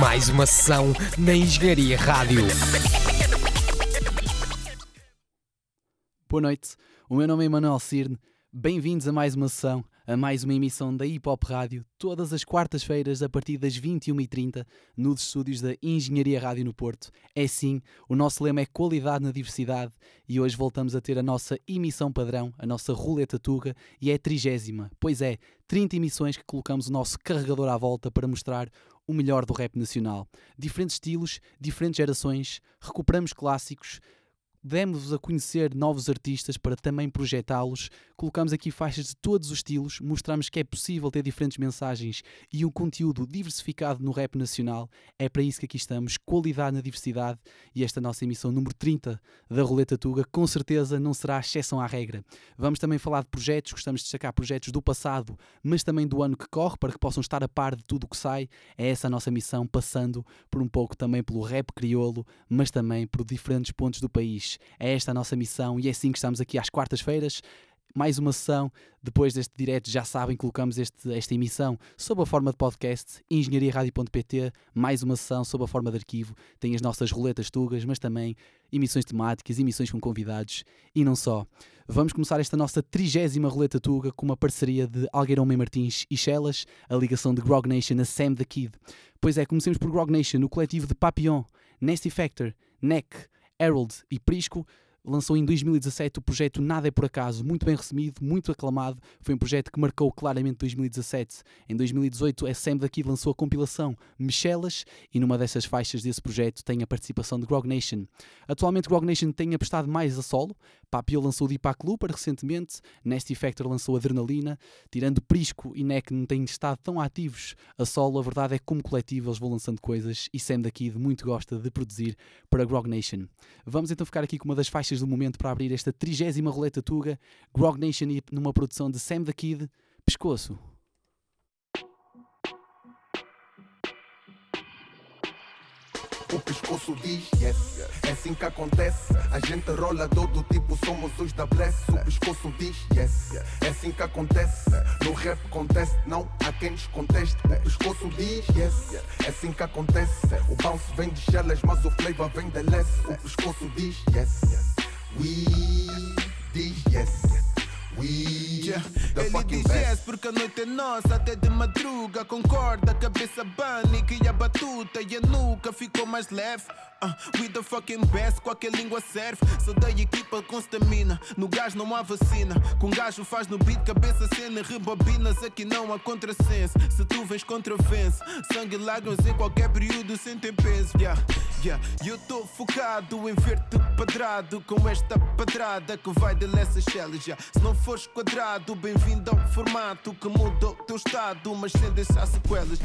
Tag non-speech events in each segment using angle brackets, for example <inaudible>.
Mais uma sessão na Engenharia Rádio. Boa noite, o meu nome é Manuel Cirne. Bem-vindos a mais uma sessão, a mais uma emissão da Hip Hop Rádio, todas as quartas-feiras a partir das 21h30, nos estúdios da Engenharia Rádio no Porto. É sim, o nosso lema é qualidade na diversidade e hoje voltamos a ter a nossa emissão padrão, a nossa roleta tuga, e é a trigésima. Pois é, 30 emissões que colocamos o nosso carregador à volta para mostrar o melhor do rap nacional. Diferentes estilos, diferentes gerações, recuperamos clássicos, demos-vos a conhecer novos artistas para também projetá-los. Colocamos aqui faixas de todos os estilos, mostramos que é possível ter diferentes mensagens e um conteúdo diversificado no rap nacional. É para isso que aqui estamos, qualidade na diversidade e esta nossa emissão número 30 da Roleta Tuga com certeza não será exceção à regra. Vamos também falar de projetos, gostamos de destacar projetos do passado, mas também do ano que corre, para que possam estar a par de tudo o que sai. É essa a nossa missão, passando por um pouco também pelo rap crioulo, mas também por diferentes pontos do país. É esta a nossa missão e é assim que estamos aqui às quartas-feiras. Mais uma sessão. Depois deste direto, já sabem, colocamos este, esta emissão sob a forma de podcast, engenhariaradio.pt. Mais uma sessão sob a forma de arquivo. Tem as nossas roletas tugas, mas também emissões temáticas, emissões com convidados e não só. Vamos começar esta nossa trigésima roleta tuga com uma parceria de Algueirão Mem Martins e Chelas, a ligação de Grog Nation a Sam the Kid. Pois é, comecemos por Grog Nation, o coletivo de Papillon, Nasty Factor, Neck, Harold e Prisco lançou em 2017 o projeto Nada é por Acaso, muito bem recebido, muito aclamado. Foi um projeto que marcou claramente 2017. Em 2018, a Sam daqui lançou a compilação Michelas e numa dessas faixas desse projeto tem a participação de Grog Nation. Atualmente, Grog Nation tem apostado mais a solo. Papio lançou Deepak Looper recentemente, Nasty Factor lançou Adrenalina. Tirando Prisco e Neck não têm estado tão ativos a solo, a verdade é que como coletivo eles vão lançando coisas e Sam daqui muito gosta de produzir para Grog Nation. Vamos então ficar aqui com uma das faixas do momento para abrir esta trigésima roleta tuga, Grog Nation numa produção de Sam the Kid, Pescoço. O pescoço diz yes, é assim que acontece. A gente rola todo tipo, somos os da Bless. O pescoço diz yes, é assim que acontece. No rap conteste, não há quem nos conteste. O pescoço diz yes, é assim que acontece. O bounce vem de shellas, mas o flavor vem de less. O pescoço diz yes, we diz yes. The Ele diz yes best. porque a noite é nossa Até de madruga, concorda Cabeça bane que a batuta E a nuca ficou mais leve. Uh, We the fucking best, qualquer língua serve. Sou da equipa com stamina No gás não há vacina. Com gajo faz no beat, cabeça cena Rebobinas, aqui não há contrassenso. Se tu vens contravence. Sangue e lágrimas em qualquer período sem ter peso. Yeah, yeah. E eu tô focado em ver-te padrado Com esta padrada que vai de Lessa Shells yeah. Se não fores quadrado, bem-vindo ao formato Que mudou teu estado, mas sem deixar sequelas.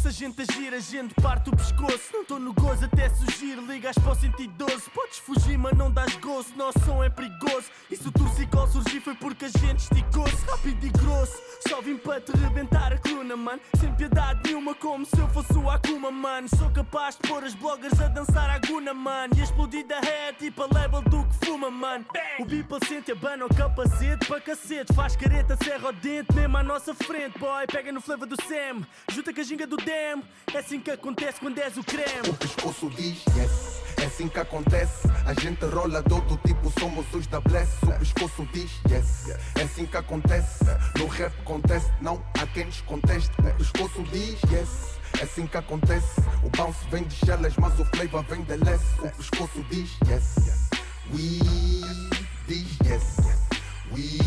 Se a gente agir, a gente parte o pescoço. Não tô no gozo até surgir, ligas para o 112. Podes fugir, mas não dás gozo, nosso som é perigoso. E se o torcicol surgir foi porque a gente esticou-se rápido e grosso. Só vim para te rebentar a coluna, mano. Sem piedade nenhuma, como se eu fosse o Akuma, mano. Sou capaz de pôr as bloggers a dançar a guna, mano. E explodir da ré, tipo a level do que fuma, mano. O Beeple sente abana o capacete cacete. Faz careta, serra o dente, mesmo à nossa frente, boy. Pega no flavor do Sam, junta com a ginga do Dem. É assim que acontece quando és o creme. O pescoço diz yes, é assim que acontece. A gente rola todo tipo, somos os da Bless. O pescoço diz yes, é assim que acontece. No rap conteste, não há quem nos conteste. O pescoço diz yes. É assim que acontece. O bounce vem de shellas, mas o flavor vem de less. O pescoço diz yes. We diz yes. We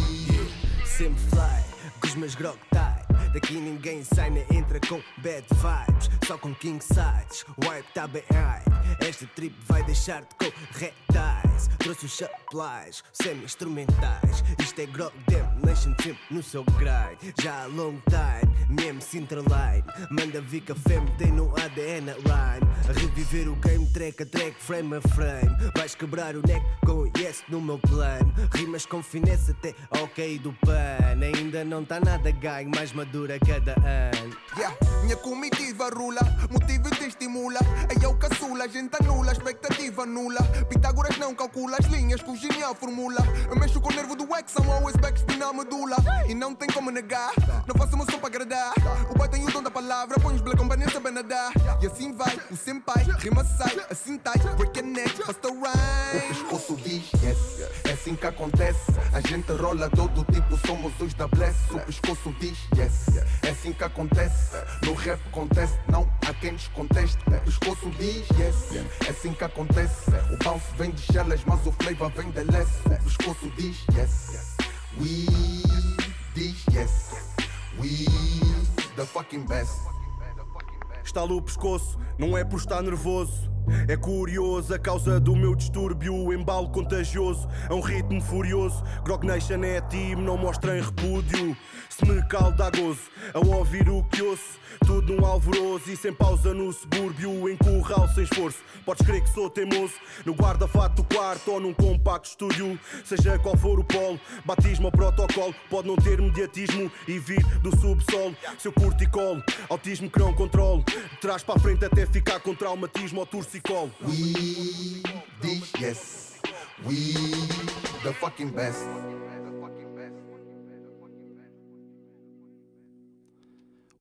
Sempre fly, com os meus grog tie. Daqui ninguém sai nem entra com bad vibes. Só com king size, o hype tá bem high. Esta trip vai deixar-te com retais. Trouxe os supplies, semi-instrumentais. Isto é grog damnation sempre no seu grind. Já há long time, mesmo Sintraline. Manda vir café, tem no ADN rhyme. A reviver o game, track a track, frame a frame. Vais quebrar o neck com yes no meu plano. Rimas com finesse até ok do pan. Ainda não tá nada ganho, mais madura cada ano. Yeah. Minha comitiva rula, motiva e te estimula. Aí é o caçula, gente anula, expectativa nula. Pitágoras não calcula as linhas com genial formula. Eu mexo com o nervo do ex, I'm always back, spinal medula. E não tem como negar, não faço uma som para agradar. O boy tem o dom da palavra, põe os black companhia saber nadar. E assim vai, o senpai, rima sai, assim tai, break a neck, basta O rhyme. pescoço diz yes, é assim que acontece. A gente rola todo tipo, somos os da bless. O pescoço diz yes, é assim que acontece. No rap acontece, não há quem desconteste. O pescoço diz yes, é assim que acontece. O bounce vem de shellas, mas o flavor vem de less. O pescoço diz yes, we diz yes, we the fucking best. Estalo o pescoço, não é por estar nervoso. É curioso a causa do meu distúrbio, embalo contagioso, a um ritmo furioso. Grog Nation é time, não mostrem repúdio. Se me calda gozo, ao ouvir o que ouço, tudo num alvoroço e sem pausa no subúrbio, em curral sem esforço. Podes crer que sou teimoso, no guarda-fato quarto ou num compacto estúdio. Seja qual for o polo, batismo ou protocolo, pode não ter mediatismo e vir do subsolo. Seu curto e colo, autismo que não controlo. Trás para a frente até ficar com traumatismo ou We the yes, we the fucking best.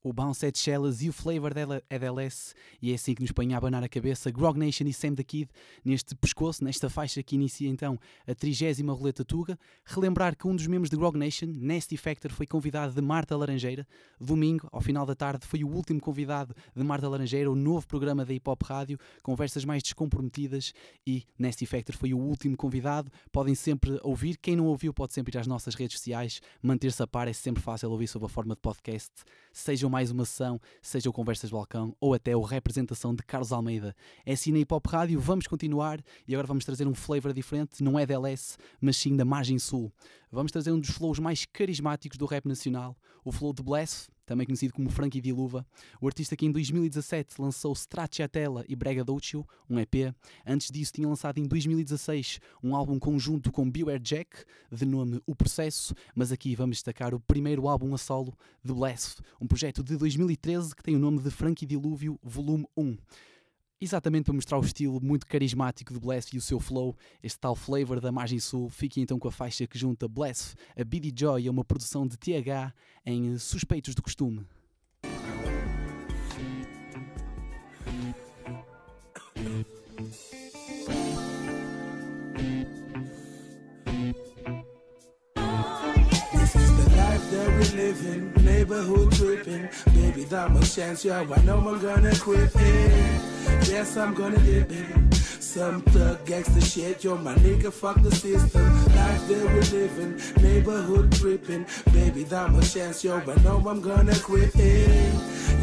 O bounce é de Shellas e o flavor dela é DLS e é assim que nos põe a abanar a cabeça Grog Nation e Sam the Kid neste pescoço, nesta faixa que inicia então a trigésima roleta Tuga. Relembrar que um dos membros de Grog Nation, Nasty Factor, foi convidado de Marta Laranjeira. Domingo, ao final da tarde, foi o último convidado de Marta Laranjeira, o novo programa da Hip Hop Rádio, conversas mais descomprometidas e Nasty Factor foi o último convidado. Podem sempre ouvir, quem não ouviu pode sempre ir às nossas redes sociais, manter-se a par, é sempre fácil ouvir sob a forma de podcast. Sejam mais uma sessão, sejam conversas de balcão ou até o representação de Carlos Almeida. É assim na Hip Hop Rádio, vamos continuar e agora vamos trazer um flavor diferente, não é DLS, mas sim da margem sul. Vamos trazer um dos flows mais carismáticos do rap nacional, o flow de Bless, também conhecido como Frankie Di Luva. O artista que em 2017 lançou Stracciatella e Brega Dolcio, um EP. Antes disso tinha lançado em 2016 um álbum conjunto com Beware Jack, de nome O Processo, mas aqui vamos destacar o primeiro álbum a solo de Bless, um projeto de 2013 que tem o nome de Frankie Dilúvio Volume 1. Exatamente para mostrar o estilo muito carismático de Bless e o seu flow, este tal flavor da margem sul, fiquem então com a faixa que junta Bless a BD Joy a uma produção de TH em eh, Suspeitos do Costume. In, neighborhood tripping. Baby, that chance, yeah, I know I'm gonna quit it. Yes, I'm gonna dip in. Some thug gangster shit, yo, my nigga, fuck the system. Life that we living, neighborhood tripping. Baby, that my chance, yo, I know I'm gonna quit it.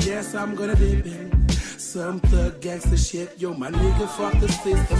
Yes, I'm gonna dip in. Some thug gangster shit, yo, my nigga, fuck the system.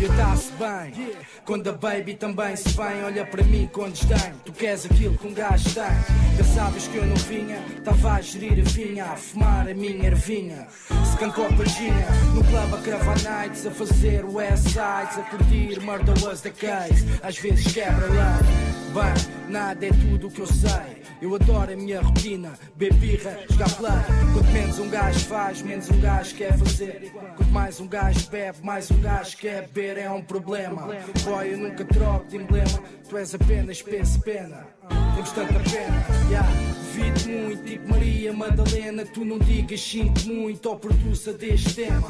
E está-se bem. Quando a baby também se vem Olha para mim com desdém. Tu queres aquilo que um gajo tem. Já sabes que eu não vinha Estava a gerir a vinha A fumar a minha ervinha. Se cantou a pagina No clube a cravar nights A fazer West Sides A curtir Murder was the case. Às vezes quebra lei Bem, nada é tudo o que eu sei. Eu adoro a minha rotina Bebirra, jogar play. Quanto menos um gajo faz Menos um gajo quer fazer. Quanto mais um gajo bebe Mais um gajo quer beber É um problema. Boy, eu nunca troco de emblema Tu és apenas peso pena Temos tanta pena yeah. Muito, tipo Maria Madalena Tu não digas sinto muito. Ou produza deste tema.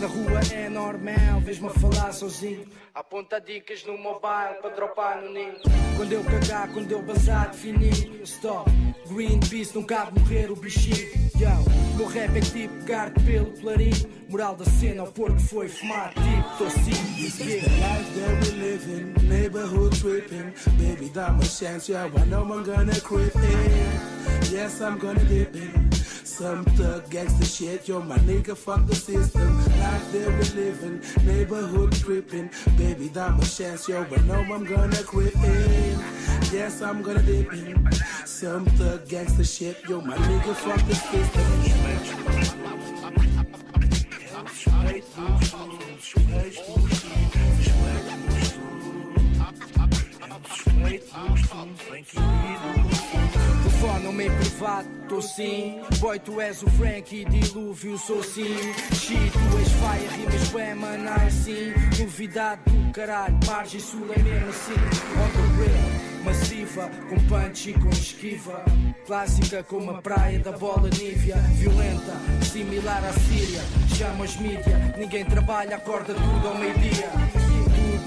Na rua é normal Vês-me a falar sozinho. Aponta dicas no mobile Para dropar no ninho. Quando eu cagar, quando eu bazar Definir, stop. Greenpeace, não cabe morrer o bichinho. Yo, meu rap é tipo pegar-te pelo clarim Moral da cena, o porco foi fumar. Tipo, This is the life that we live in, neighborhood tripping. Baby, that much chance, yeah, I know I'm gonna quit it. Yes, I'm gonna dip it. Some thug gangster shit, yo, my nigga, fuck the system. Life that we live in, neighborhood tripping. Baby, that my chance, yo, but no, I'm gonna quit it. Yes, I'm gonna dip in. Some thug gangster shit, yo, my nigga, fuck the system. Telefone-me em privado, tô sim. Boy, tu és o Frankie, dilúvio, sou sim. Shit, tu és faia, rimas bem, mano, assim Novidade do caralho, margem sul é mesmo assim On massiva, com punch e com esquiva. Clássica como a praia da bola nívea. Violenta, similar à Síria. Chama os mídia, ninguém trabalha, acorda tudo ao meio-dia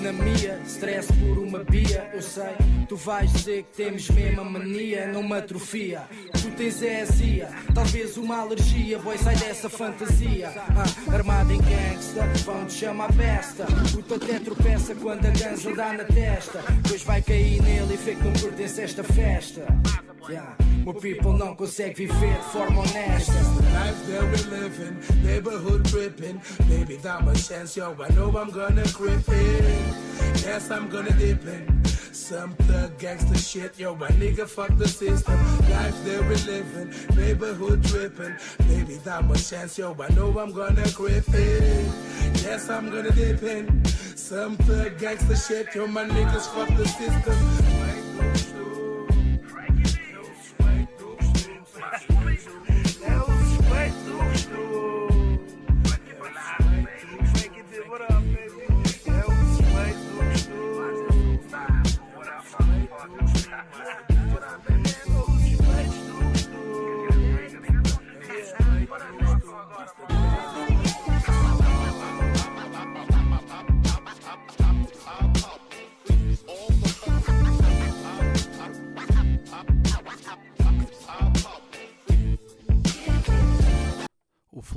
na minha, stress por uma bia, eu sei. Tu vais dizer que temos mesma mania, não me atrofia. Tu tens é azia, talvez uma alergia, boy, sai dessa fantasia. Ah, armado em gangsta, vão te chamar besta. Teu até tropeça quando a ganza dá na testa. Depois vai cair nele e vê que não pertence esta festa. Yeah. My people não consegue viver de forma honesta. Life that we living, neighborhood dripping. Baby, that my chance, yo. I know I'm gonna grip it. Yes, I'm gonna dip in. Some thug gangster shit, yo, my nigga, fuck the system. Life that we living, neighborhood dripping. Baby, that my chance, yo. I know I'm gonna grip it. Yes, I'm gonna dip in. Some thug gangster shit, yo, my niggas fuck the system.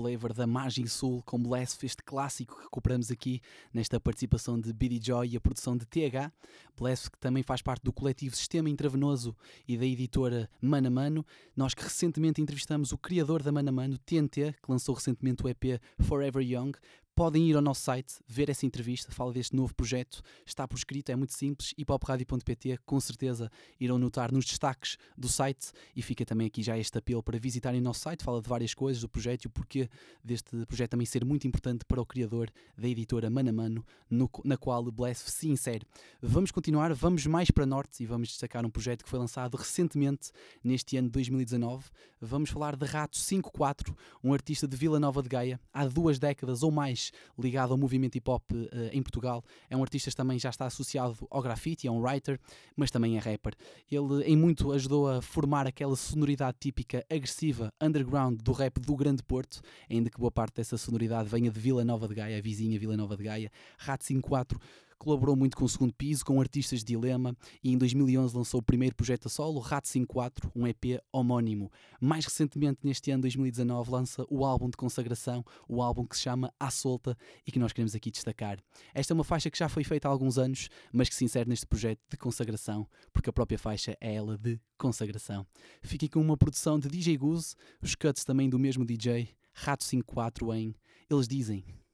Flavor da Margem Sul com Bless, este clássico que recuperamos aqui nesta participação de Biddy Joy e a produção de TH. Bless que também faz parte do coletivo Sistema Intravenoso e da editora Mano a Mano. Nós que recentemente entrevistamos o criador da Mano a Mano, TNT, que lançou recentemente o EP Forever Young. Podem ir ao nosso site, ver essa entrevista, fala deste novo projeto, está por escrito, é muito simples, hipopradio.pt, com certeza irão notar nos destaques do site e fica também aqui já este apelo para visitarem o nosso site, fala de várias coisas do projeto e o porquê deste projeto também ser muito importante para o criador da editora Mano a Mano, no, na qual o Bless se insere. Vamos continuar, vamos mais para norte e vamos destacar um projeto que foi lançado recentemente, neste ano de 2019. Vamos falar de Rato 54, um artista de Vila Nova de Gaia, há duas décadas ou mais ligado ao movimento hip hop uh, em Portugal. É um artista que também já está associado ao grafite, é um writer, mas também é rapper. Ele em muito ajudou a formar aquela sonoridade típica agressiva underground do rap do Grande Porto, ainda que boa parte dessa sonoridade venha de Vila Nova de Gaia, a vizinha Vila Nova de Gaia. Rat 54 Colaborou muito com o Segundo Piso, com artistas de Dilema e em 2011 lançou o primeiro projeto a solo, Rato 54, um EP homónimo. Mais recentemente, neste ano 2019, lança o álbum de consagração, o álbum que se chama À Solta e que nós queremos aqui destacar. Esta é uma faixa que já foi feita há alguns anos, mas que se insere neste projeto de consagração, porque a própria faixa é ela de consagração. Fique com uma produção de DJ Goose, os cuts também do mesmo DJ, Rato 54 em Eles Dizem.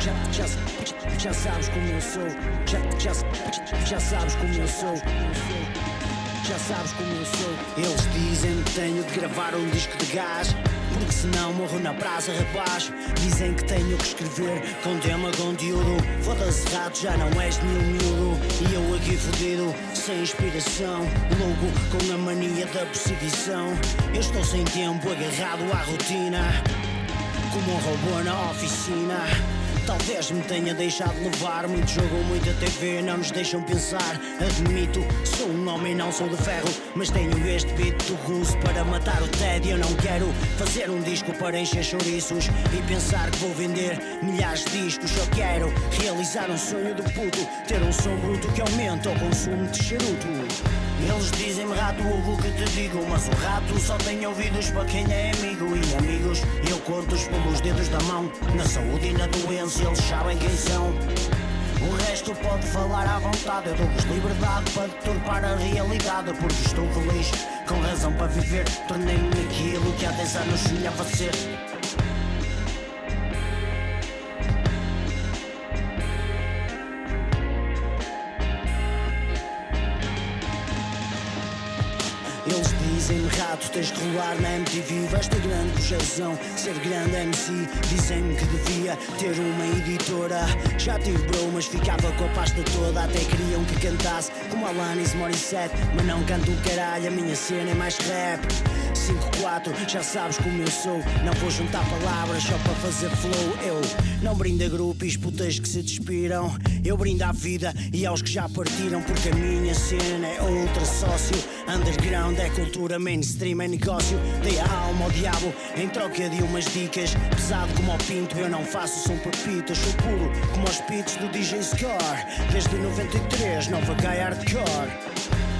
Já, já, já sabes como eu sou, já, já, já sabes como eu sou. Já sabes como eu sou. Eles dizem que tenho de gravar um disco de gás. Porque senão morro na praça, rapaz. Dizem que tenho que escrever com tema conteúdo. Foda-se, rato, já não és nenhum miúdo. E eu aqui fodido, sem inspiração. Louco com a mania da perseguição. Eu estou sem tempo, agarrado à rotina. Como um robô na oficina. Talvez me tenha deixado levar. Muito jogo, muita TV, não nos deixam pensar. Admito, sou um homem, não sou de ferro. Mas tenho este beat do russo para matar o tédio. Eu não quero fazer um disco para encher chouriços e pensar que vou vender milhares de discos. Só quero realizar um sonho do puto. Ter um som bruto que aumenta o consumo de charuto. Eles dizem-me rato, ouvo o que te digo Mas o rato só tem ouvidos para quem é amigo E amigos, eu conto-os pelos dedos da mão Na saúde e na doença eles sabem quem são. O resto pode falar à vontade Eu dou-vos liberdade para deturpar a realidade Porque estou feliz, com razão para viver. Tornei-me aquilo que há 10 anos sonhava ser rato, tens que rolar na MTV. Vais ter grande projeção, ser grande MC. Dizem-me que devia ter uma editora. Já tive bro, mas ficava com a pasta toda. Até queriam que cantasse como Alanis Morissette. Mas não canto o caralho, a minha cena é mais rap. 5-4, já sabes como eu sou. Não vou juntar palavras só para fazer flow. Eu não brindo a grupos, putas que se despiram. Eu brindo à vida e aos que já partiram. Porque a minha cena é ultra sócio. Underground é cultura, mainstream é negócio. Dei a alma ao diabo em troca de umas dicas. Pesado como ao pinto, eu não faço som papitas. Sou puro como os pits do DJ Scar. Desde 93, nova guy hardcore.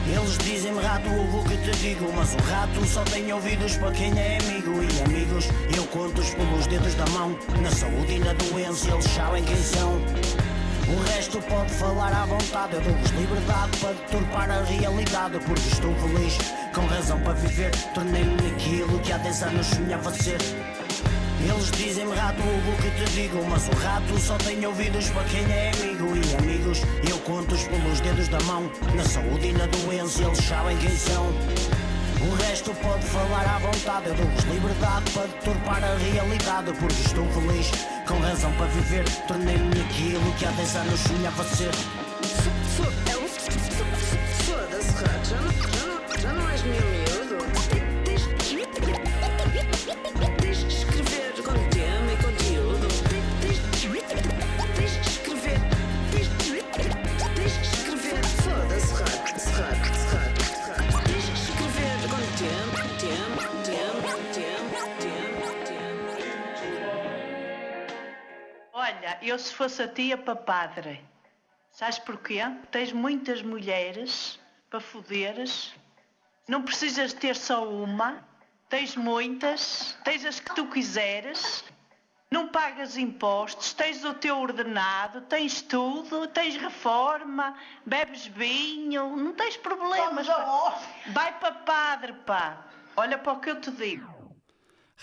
Eles dizem-me rato, ouvo o que te digo Mas o rato só tem ouvidos para quem é amigo E amigos, eu conto-os pelos dedos da mão Na saúde e na doença eles sabem quem são o resto pode falar à vontade. Eu dou-vos liberdade para deturpar a realidade Porque estou feliz, com razão para viver. Tornei-me naquilo que há 10 anos sonhava ser. Eles dizem-me rato, o que te digo? Mas o rato só tem ouvidos para quem é amigo. E amigos, eu conto-os pelos dedos da mão. Na saúde e na doença eles sabem quem são. O resto pode falar à vontade. Eu dou-vos liberdade para deturpar a realidade Porque estou feliz, com razão para viver. Tornei-me aquilo que há 10 anos sonhava ser eu se fosse a tia para padre, sabes porquê? Tens muitas mulheres para foderes, não precisas ter só uma, tens muitas, tens as que tu quiseres, não pagas impostos, tens o teu ordenado, tens tudo, tens reforma, bebes vinho, não tens problemas. pá. Vai para padre, pá. Olha para o que eu te digo.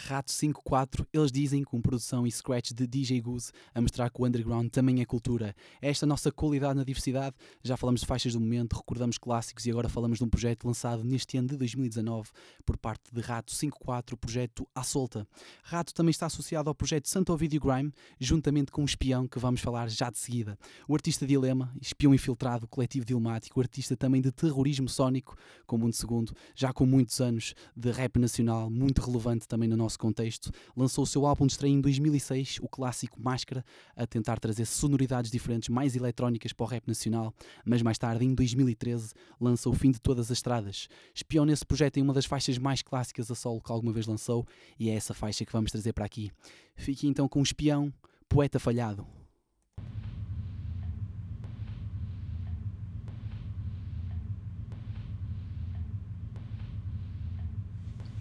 Rato 54, eles dizem com produção e scratch de DJ Goose a mostrar que o underground também é cultura. É esta nossa qualidade na diversidade. Já falamos de faixas do momento, recordamos clássicos e agora falamos de um projeto lançado neste ano de 2019 por parte de Rato 54, o projeto À Solta. Rato também está associado ao projeto Santo Ovidio Grime, juntamente com um espião que vamos falar já de seguida. O artista Dilema, espião infiltrado, coletivo dilmático, artista também de terrorismo sónico, com Mundo Segundo, já com muitos anos de rap nacional, muito relevante também no nosso contexto, lançou o seu álbum de estreia em 2006, o clássico Máscara, a tentar trazer sonoridades diferentes, mais eletrónicas para o rap nacional, mas mais tarde, em 2013, lança O Fim de Todas as Estradas. Espião nesse projeto em uma das faixas mais clássicas a solo que alguma vez lançou, e é essa faixa que vamos trazer para aqui. Fique então com o Espião, Poeta Falhado.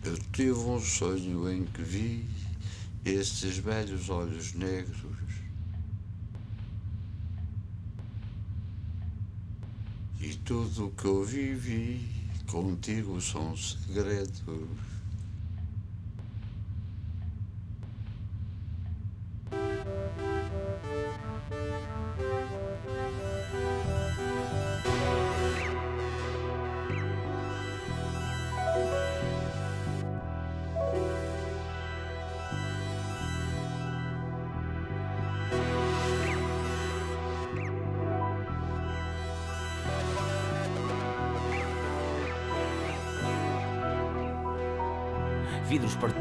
Eu tive um sonho em que vi estes velhos olhos negros. E tudo o que eu vivi contigo são segredos.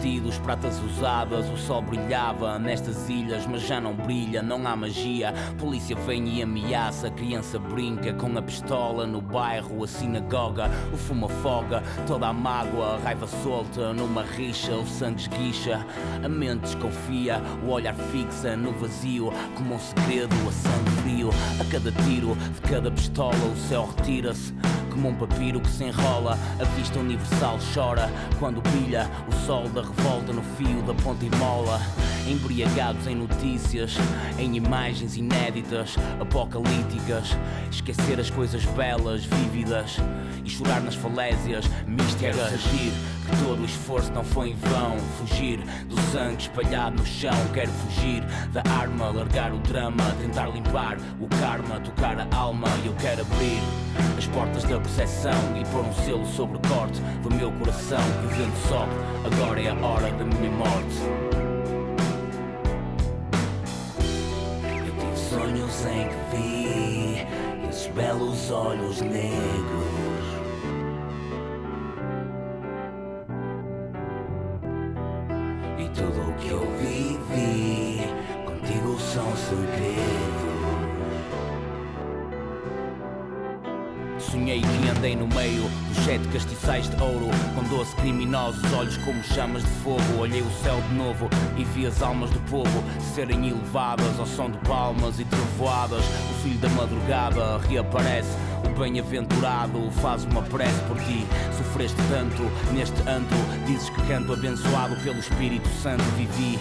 Partidos, pratas usadas, o sol brilhava nestas ilhas, mas já não brilha, não há magia. Polícia vem e ameaça, criança brinca com a pistola no bairro, a sinagoga, o fumo afoga, toda a mágoa, a raiva solta numa rixa, o sangue esguicha, a mente desconfia, o olhar fixa no vazio, como um segredo, a sangue frio. A cada tiro de cada pistola, o céu retira-se. Como um papiro que se enrola, a vista universal chora quando brilha o sol da revolta no fio da ponta e mola. Embriagados em notícias, em imagens inéditas, apocalípticas. Esquecer as coisas belas, vívidas e chorar nas falésias místicas. Fugir que todo o esforço não foi em vão. Fugir do sangue espalhado no chão. Quero fugir da arma, largar o drama, tentar limpar o karma, tocar a alma. Eu quero abrir as portas da percepção e pôr um selo sobre o corte do meu coração. Que o vento sobe, agora é a hora da minha morte. Sonhos em que vi esses belos olhos negros. Andei no meio dos sete castiçais de ouro Com doze criminosos, olhos como chamas de fogo. Olhei o céu de novo e vi as almas do povo Serem elevadas ao som de palmas e trovoadas. O filho da madrugada reaparece o bem-aventurado faz uma prece por ti. Sofreste tanto neste antro Dizes que canto abençoado pelo Espírito Santo. Vivi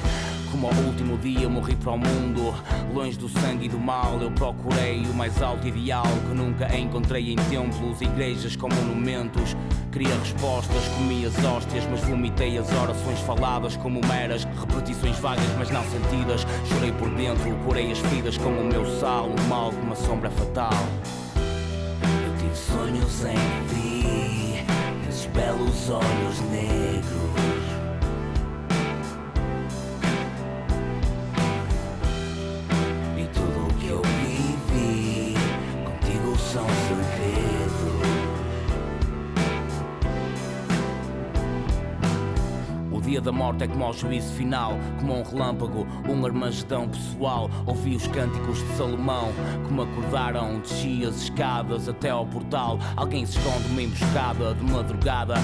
como ao último dia morri para o mundo. Longe do sangue e do mal eu procurei o mais alto ideal Que nunca encontrei em templos, igrejas com monumentos. Queria respostas, comi as hóstias Mas vomitei as orações faladas como meras Repetições vagas mas não sentidas. Chorei por dentro, curei as feridas com o meu sal O mal de uma sombra fatal. Eu tive sonhos em ti Esses belos olhos negros dia da morte é como ao juízo final, como um relâmpago, um armagedão pessoal. Ouvi os cânticos de Salomão, que me acordaram, desci as escadas até ao portal. Alguém se esconde uma emboscada de madrugada.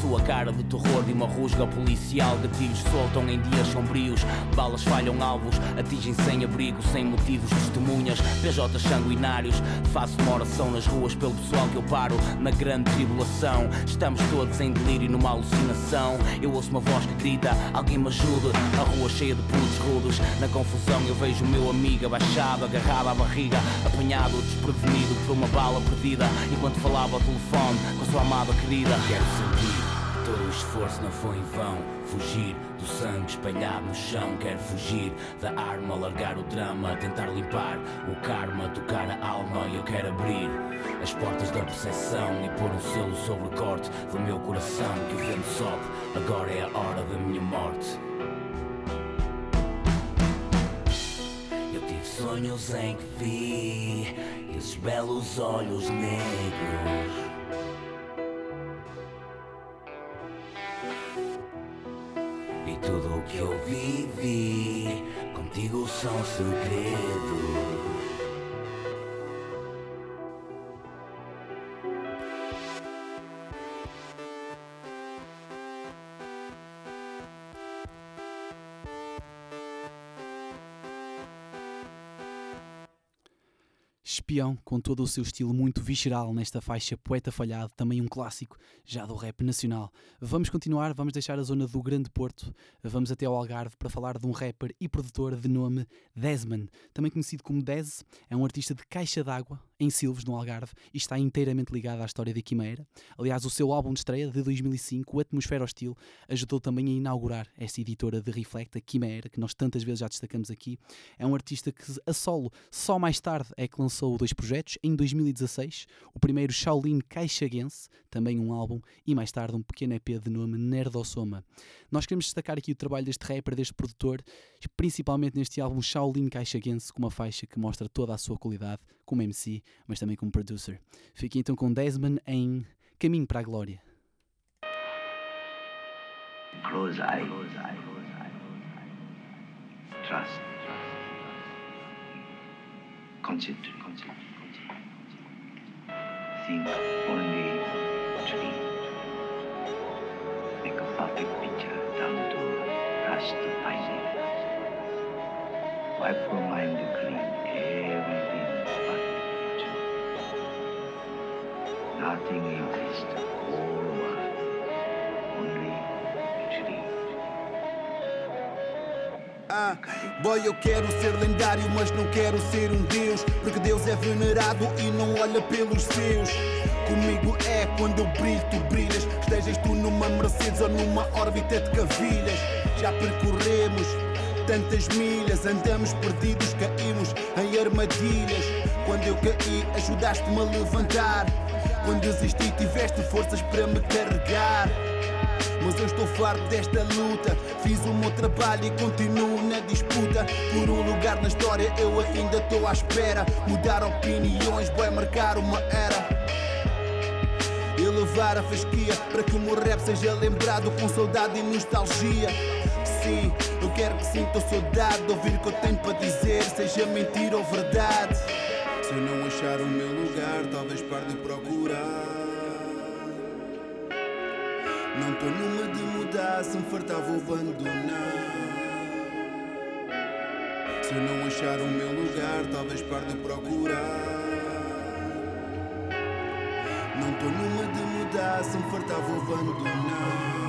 Sua cara de terror de uma rusga policial. Gatilhos soltam em dias sombrios, balas falham alvos, atingem sem abrigo, sem motivos, testemunhas, PJs sanguinários. Faço uma oração nas ruas pelo pessoal que eu paro na grande tribulação. Estamos todos em delírio, numa alucinação. Eu ouço uma voz que grita: Alguém me ajude. A rua cheia de putos rudos. Na confusão eu vejo o meu amigo abaixado, agarrado à barriga, apanhado, desprevenido por uma bala perdida. Enquanto falava ao telefone com a sua amada querida. Quero sentir esforço não foi em vão. Fugir do sangue espalhado no chão. Quero fugir da arma, largar o drama, tentar limpar o karma, tocar a alma. Eu quero abrir as portas da percepção e pôr um selo sobre o corte do meu coração. Que o vento sobe, agora é a hora da minha morte. Eu tive sonhos em que vi esses belos olhos negros. Tudo o que eu vivi contigo são segredos. Espião, com todo o seu estilo muito visceral nesta faixa Poeta Falhado, também um clássico já do rap nacional. Vamos continuar, vamos deixar a zona do Grande Porto, vamos até ao Algarve para falar de um rapper e produtor de nome Desman, também conhecido como Dez, é um artista de caixa d'água em Silves, no Algarve, e está inteiramente ligado à história da Quimeira. Aliás, o seu álbum de estreia de 2005, o Atmosfera Hostil, ajudou também a inaugurar essa editora de Reflect, a Quimeira, que nós tantas vezes já destacamos aqui. É um artista que a solo só mais tarde é que lançou dois projetos, em 2016, o primeiro Shaolin Caixaguense, também um álbum, e mais tarde um pequeno EP de nome Nerdossoma. Nós queremos destacar aqui o trabalho deste rapper, deste produtor, principalmente neste álbum Shaolin Caixaguense, com uma faixa que mostra toda a sua qualidade como MC, mas também como producer. Fiquem então com Desmond em Caminho para a Glória. Close eye. Trust. Concentrate. Think only dream. Make a perfect picture down to dust fine. Wipe your mind clean. Nothing exists. All world. Only. Ah. Boy, eu quero ser lendário, mas não quero ser um Deus. Porque Deus é venerado e não olha pelos seus. Comigo é quando eu brilho, tu brilhas. Estejas tu numa Mercedes ou numa órbita de cavilhas. Já percorremos tantas milhas, andamos perdidos, caímos em armadilhas. Quando eu caí, ajudaste-me a levantar. Quando desisti, tiveste forças para me carregar. Mas eu estou farto desta luta. Fiz o meu trabalho e continuo na disputa. Por um lugar na história, eu ainda estou à espera. Mudar opiniões, vai marcar uma era. Elevar a fasquia para que o meu rap seja lembrado com saudade e nostalgia. Sim, eu quero que sinta saudade de ouvir o que eu tenho para dizer, seja mentira ou verdade. Se eu não achar o meu lugar, talvez pare de procurar. Não tô numa de mudar, se me fartar vou abandonar. Se eu não achar o meu lugar, talvez pare de procurar. Não tô numa de mudar, se me fartar vou abandonar.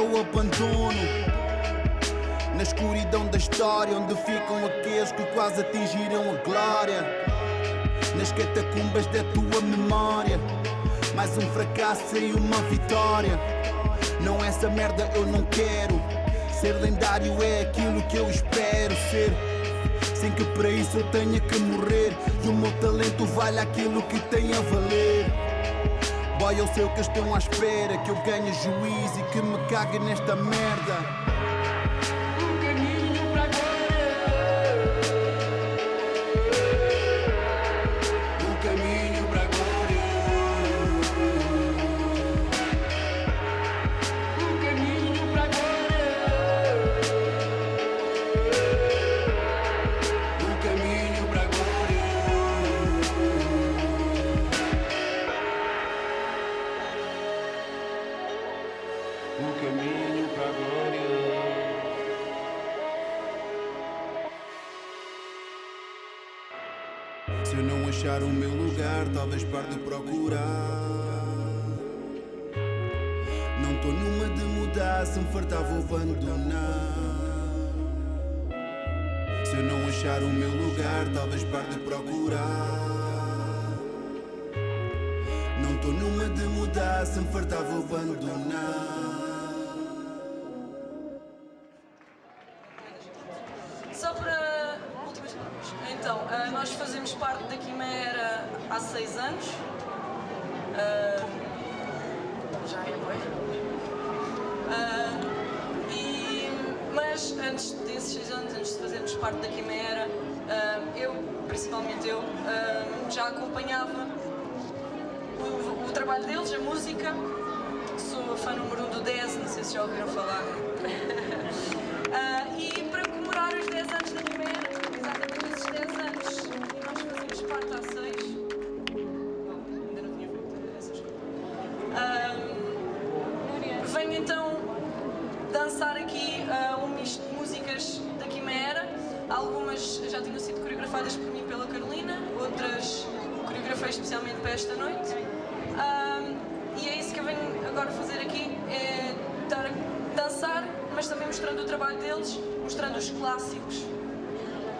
Ao abandono. Na escuridão da história, onde ficam aqueles que quase atingiram a glória. Nas catacumbas da tua memória, mais um fracasso e uma vitória. Não essa merda eu não quero. Ser lendário é aquilo que eu espero ser. Sem que para isso eu tenha que morrer. E o meu talento vale aquilo que tem a valer. Boy, eu sei o que estão à espera. Que eu ganhe juízo e que me cague nesta merda. Parte da Quimera, eu, principalmente eu, já acompanhava o, o trabalho deles, a música. Sou fã número um do 10, não sei se já ouviram falar. <laughs> especialmente para esta noite. Ah, e é isso que eu venho agora fazer aqui, é dar, dançar, mas também mostrando o trabalho deles, mostrando os clássicos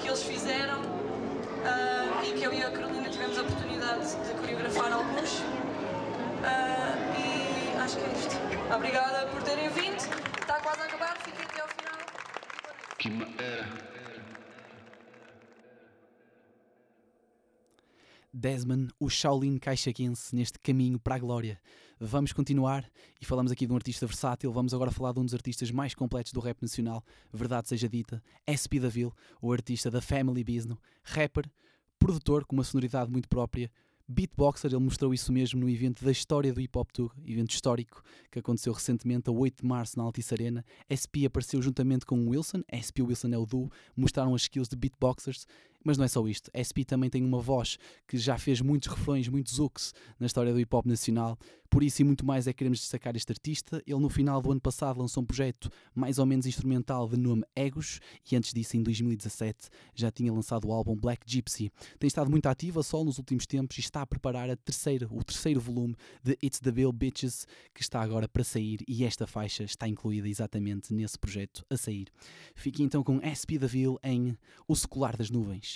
que eles fizeram ah, e que eu e a Carolina tivemos a oportunidade de coreografar alguns. Ah, e acho que é isto. Obrigada por terem vindo. Está quase a acabar, fiquem até ao final. Quimera. Desmond, o Shaolin Caixaquense, neste caminho para a glória. Vamos continuar e falamos aqui de um artista versátil. Vamos agora falar de um dos artistas mais completos do rap nacional, verdade seja dita, SP Daville, o artista da Family Business, rapper, produtor com uma sonoridade muito própria, beatboxer, ele mostrou isso mesmo no evento da história do Hip Hop Tour, evento histórico que aconteceu recentemente a 8 de março na Altice Arena. SP apareceu juntamente com Wilson, SP Wilson é o duo, mostraram as skills de beatboxers mas não é só isto. SP também tem uma voz que já fez muitos refrões, muitos hooks na história do hip hop nacional. Por isso e muito mais é que queremos destacar este artista. Ele no final do ano passado lançou um projeto mais ou menos instrumental de nome Egos e antes disso, em 2017, já tinha lançado o álbum Black Gypsy. Tem estado muito ativa só nos últimos tempos e está a preparar a terceira, o terceiro volume de It's the Bill Bitches, que está agora para sair e esta faixa está incluída exatamente nesse projeto a sair. Fique então com SP da Ville em O Secular das Nuvens.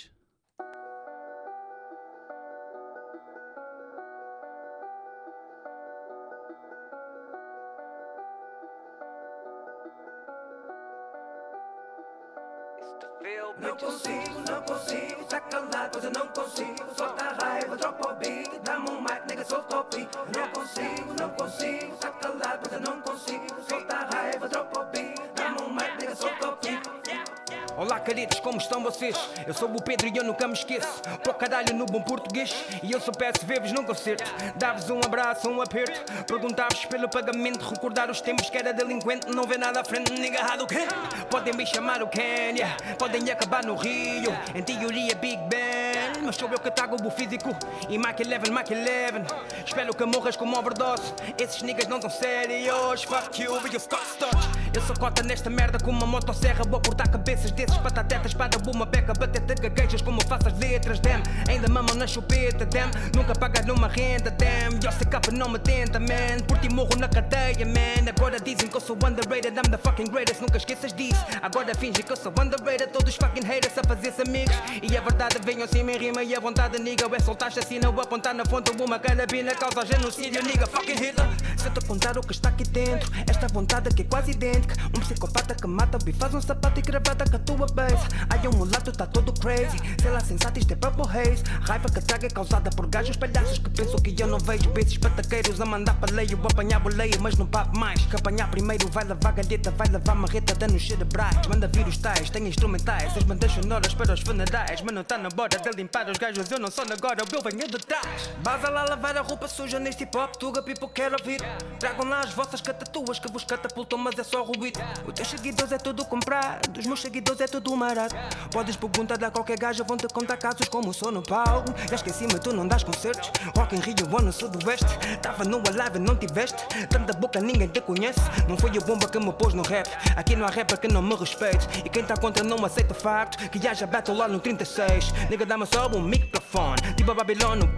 Como estão vocês? Eu sou o Pedro e eu nunca me esqueço. Pô, caralho, no bom português. E eu peço ver-vos num concerto. Dar-vos um abraço, um aperto. Perguntar-vos pelo pagamento. Recordar os tempos que era delinquente. Não vê nada à frente, nega errado o quê? Podem me chamar o Kenya. Podem acabar no Rio. Em teoria, Big Ben. Mas sou eu que trago o físico. E Mac 11, Mac 11. Espero que morras como overdose. Esses niggas não são sérios. Fuck you, you've got touch. Eu sou cota nesta merda com uma motosserra. Vou cortar cabeças desses patatetas para uma beca. Bater-te gaguejas como faço as letras. Damn, ainda mamam na chupeta. Damn, nunca pagas numa renda. Damn, sei capa não me tenta, man. Por ti morro na cadeia, man. Agora dizem que eu sou underrated. I'm the fucking greatest, nunca esqueças disso. Agora fingem que eu sou underrated. Todos fucking haters a fazer-se amigos. E a verdade vem assim em rima. E a vontade, nigga, é soltar chacina ou apontar na fonte uma carabina. Causa genocídio, nigga, fucking Hitler. Se eu te contar o que está aqui dentro, esta vontade que é quase idêntica. Um psicopata que mata, e faz um sapato e gravata com a tua base. Ai, um mulato tá todo crazy. Sei lá, sensato, isto é purple haze. Raiva que traga é causada por gajos palhaços que pensam que eu não vejo. Esses pataqueiros a mandar paleio, apanhar boleia, mas não papo mais. Que apanhar primeiro vai levar galheta, vai levar marreta, danos cerebrais. Manda vir os tais, tem instrumentais, as bandas sonoras para os funerais. Mas não tá na bora de limpar os gajos, eu não sou agora, eu venho de trás. Baza lá lavar a roupa suja neste hip hop, tuga people quero ouvir. Tragam lá as vossas catatuas que vos catapultam, mas é só ruído. Os teus seguidores é tudo comprado, os meus seguidores é tudo marado. Podes perguntar a qualquer gajo, vão te contar casos como sou no palco. Já esqueci-me, tu não das concertos. Rock em Rio ou no Sudoeste. Tava no live, não tiveste. Tanta boca, ninguém te conhece. Não foi o bomba que me pôs no rap. Aqui não há rapper que não me respeite. E quem tá contra não aceita o facto que haja battle lá no 36. Nigga, dá-me só um microfone. Tipo a Babilônia, um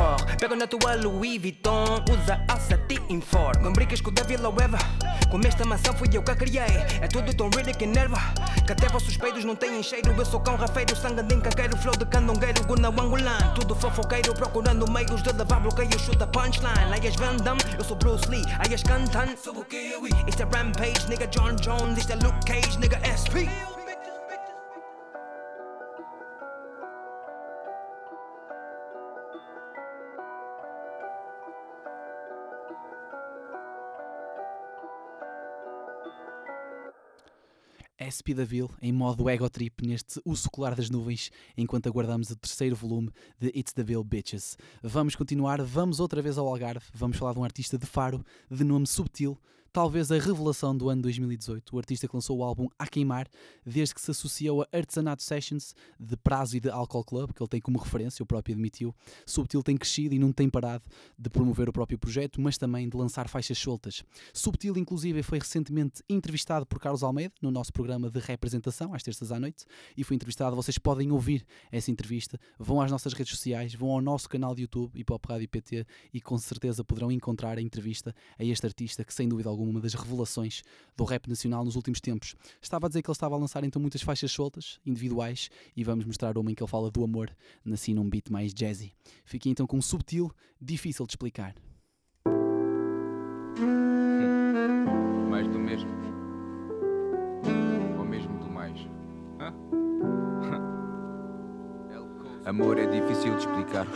pipocor. Pega na tua Louis Vuitton, usa alça, te informa. Não brincas com o David Loeva. Como esta maçã fui eu que a criei. É tudo tão real que enerva. Que até vossos peidos não têm cheiro. Eu sou cão rafeiro, sangue de encaqueiro, flow de candongueiro, guna angolano. Tudo fofoqueiro, procurando meios de levar bloqueio, chuta punchline. Aí és Van Damme, eu sou Bruce Lee. Aí és cantante, sou o Kiwi. Isto é Rampage, nigga John Jones. Isto é Luke Cage, nigga SP. SP Daville em modo ego trip neste O Secular das Nuvens, enquanto aguardamos o terceiro volume de It's the Bill Bitches. Vamos continuar, vamos outra vez ao Algarve, vamos falar de um artista de Faro, de nome Subtil, talvez a revelação do ano 2018. O artista que lançou o álbum A Queimar, desde que se associou a Artesanato Sessions, de Prazo e de Alcohol Club, que ele tem como referência, o próprio admitiu. Subtil tem crescido e não tem parado de promover o próprio projeto, mas também de lançar faixas soltas. Subtil, inclusive, foi recentemente entrevistado por Carlos Almeida, no nosso programa de representação, às terças à noite, e foi entrevistado. Vocês podem ouvir essa entrevista, vão às nossas redes sociais, vão ao nosso canal de YouTube, Hip Hop Rádio PT, e com certeza poderão encontrar a entrevista a este artista que, sem dúvida alguma, uma das revelações do rap nacional nos últimos tempos. Estava a dizer que ele estava a lançar então muitas faixas soltas, individuais, e vamos mostrar uma em que ele fala do amor, nasci num beat mais jazzy. Fiquei então com um subtil, difícil de explicar. Mais do mesmo. Amor é difícil de explicar.